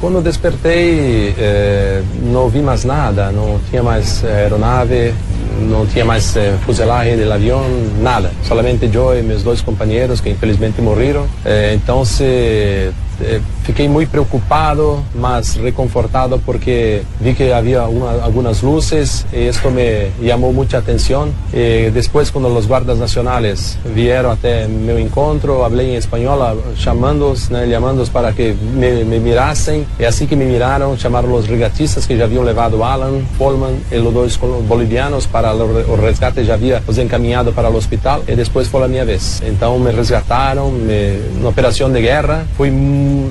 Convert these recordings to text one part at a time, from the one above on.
Quando despertei, eh, não vi mais nada, não tinha mais aeronave, não tinha mais eh, fuselagem do avião, nada. Solamente eu e meus dois companheiros que infelizmente morreram. Então se eh, fiquei muito preocupado, mas reconfortado porque vi que havia uma, algumas luzes e isso me chamou muita atenção. E depois, quando os guardas nacionais vieram até meu encontro, falei em espanhol, chamando-os, né, chamando-os para que me, me mirassem. E assim que me miraram, chamaram os regatistas que já haviam levado Alan, Polman e os dois bolivianos para o resgate, já havia os encaminhado para o hospital e depois foi a minha vez. Então me resgataram, me, uma operação de guerra, foi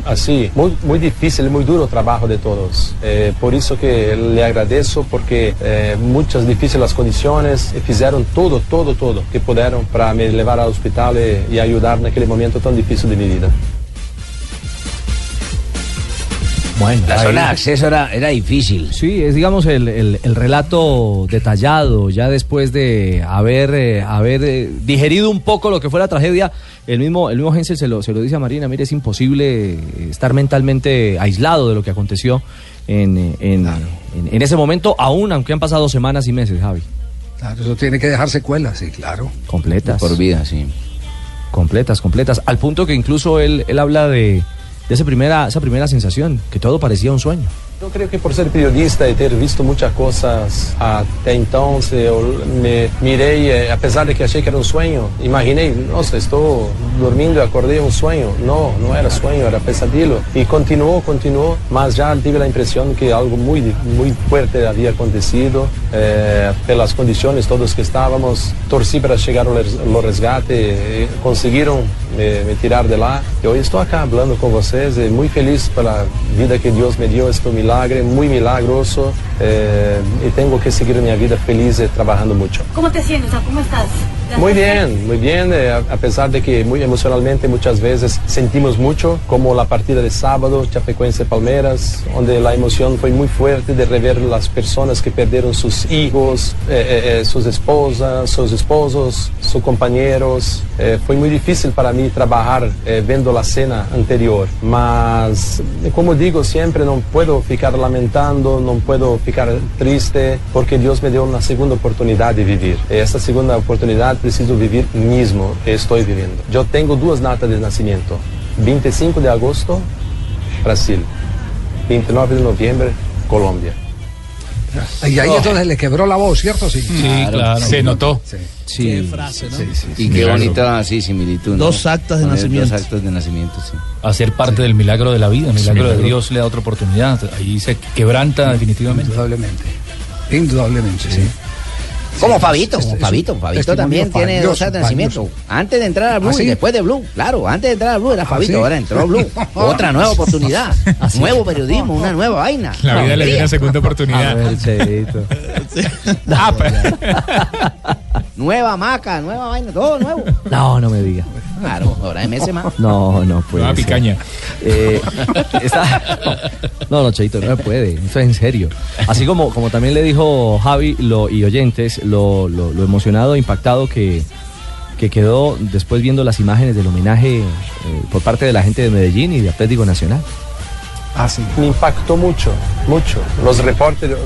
assim, muito, muito difícil, muito duro o trabalho de todos. É, por isso que lhe agradeço, porque é, muitas difíceis as condições, e fizeram tudo, tudo, tudo que puderam para me levar ao hospital e, e ajudar naquele momento tão difícil de minha vida. Bueno, La ahí- zona de acceso era, era difícil. Sí, es digamos el, el- el relato detallado, ya después de haber, eh, haber eh, digerido un poco lo que fue la tragedia, el mismo, el mismo Hensel se lo, se lo dice a Marina, mire, es imposible estar mentalmente aislado de lo que aconteció en, en, en- en ese momento, aún aunque han pasado semanas y meses, Javi. Claro, eso tiene que dejar secuelas, sí, claro. Completas. Por vida, sí. Completas, completas. Al punto que incluso él, él habla de, de esa, primera, esa primera sensación, que todo parecía un sueño. Eu creio que por ser periodista e ter visto até então, se eu me mirei, eh, apesar de que achei que era um sonho, imaginei, nossa, estou dormindo e acordei um sonho. Não, não era sonho, era pesadelo. E continuou, continuou, mas já tive a impressão que algo muito, muito forte havia acontecido, eh, pelas condições todos que estávamos. Torci para res- ao resgate, e conseguiram me, me tirar de lá. E hoje estou aqui falando com vocês e muito feliz pela vida que Deus me deu, este milagre, muito milagroso. Eh, e tenho que seguir minha vida feliz e trabalhando muito. ¿Cómo te sientes? ¿Cómo estás? Muy bien, muy bien, eh, a pesar de que muy emocionalmente muchas veces sentimos mucho, como la partida de sábado, Chapecoense Palmeiras, donde la emoción fue muy fuerte de rever las personas que perdieron sus hijos, eh, eh, eh, sus esposas, sus esposos, sus compañeros. Eh, fue muy difícil para mí trabajar eh, viendo la cena anterior, mas eh, como digo siempre, no puedo ficar lamentando, no puedo ficar triste, porque Dios me dio una segunda oportunidad de vivir. Esta segunda oportunidad preciso vivir mismo, e estou vivendo. Eu tenho duas datas de nascimento. 25 de agosto, Brasil. 29 de noviembre, Colômbia. Y ahí entonces le quebró la voz, ¿cierto? Sí, Sí, claro. Se notó. Sí. Sí. Qué frase, ¿no? Y qué bonita sí, similitud. ¿no? Dos actas de Poner nacimiento. Dos actos de nacimiento, sí. Hacer parte del milagro de la vida, milagro de. Dios le da otra oportunidad. Ahí se quebranta definitivamente. Indudablemente. Indudablemente, sí. Como Fabito, como Fabito. Fabito también tiene dos actos de nacimiento. Antes de entrar a Blue ¿Ah, sí? y después de Blue. Claro, antes de entrar a Blue era Fabito, sí? ahora entró a Blue. Otra nueva oportunidad. Nuevo periodismo, una nueva vaina. La vida le dio una segunda A oportunidad. ver. Ah, pa- Nueva maca, nueva vaina, todo nuevo. No, no me diga. Claro, ahora MS más. No, no puede. Nueva ser. picaña. Eh, está- No, no, Cheito, no se puede. Eso es en serio. Así como, como también le dijo Javi lo, y oyentes, lo, lo- lo emocionado impactado que, que quedó después viendo las imágenes del homenaje eh, por parte de la gente de Medellín y de Atlético Nacional. Ah. Me impactó mucho, mucho. Los reporteros,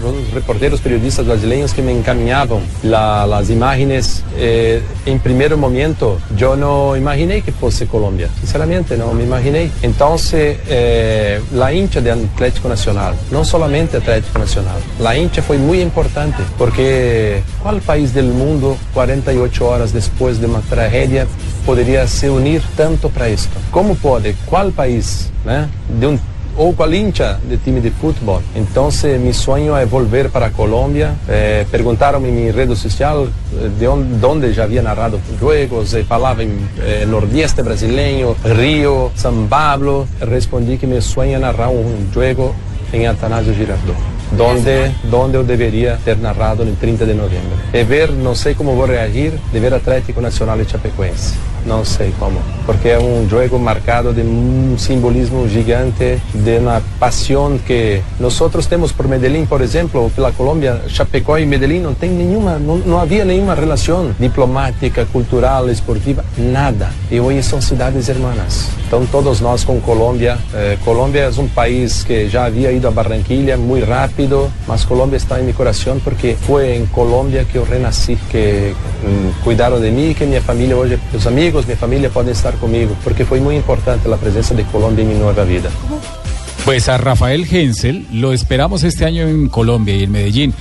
los periodistas brasileños que me encaminaban la- las imágenes, eh, en primer momento yo no imaginé que fuese Colombia, sinceramente no me imaginé. Entonces, eh, la hincha de Atlético Nacional, no solamente Atlético Nacional, la hincha fue muy importante porque ¿cuál país del mundo 48 horas después de una tragedia podría se unir tanto para esto? ¿Cómo puede? ¿Cuál país né, de un o cual hincha de time de fútbol. Entonces mi sueño es volver para Colombia. Eh, preguntaron en mi red social eh, de on- dónde ya había narrado juegos, eh, falaba en eh, nordeste brasileño, Río, San Pablo. Respondí que mi sueño es narrar un juego en Atanasio Girardot. Donde, donde yo debería ter narrado el 30 de noviembre. Y ver, no sé cómo voy a reagir, de ver Atlético Nacional y Chapecoense. No sé cómo, porque es un juego marcado de un simbolismo gigante, de una pasión que nosotros tenemos por Medellín, por ejemplo, la Colombia, Chapecó y Medellín no, tienen ninguna, no, no había ninguna relación diplomática, cultural, esportiva, nada. Y hoy son ciudades hermanas. Entonces todos nós con Colombia, eh, Colombia es un país que ya había ido a Barranquilla muy rápido, mas Colombia está en mi corazón porque fue en Colombia que yo renací, que mm, cuidaron de mí, que mi familia hoy, mis amigos, mi familia pueden estar conmigo, porque fue muy importante la presencia de Colombia en mi nueva vida. Pues a Rafael Hensel lo esperamos este año en Colombia y en Medellín.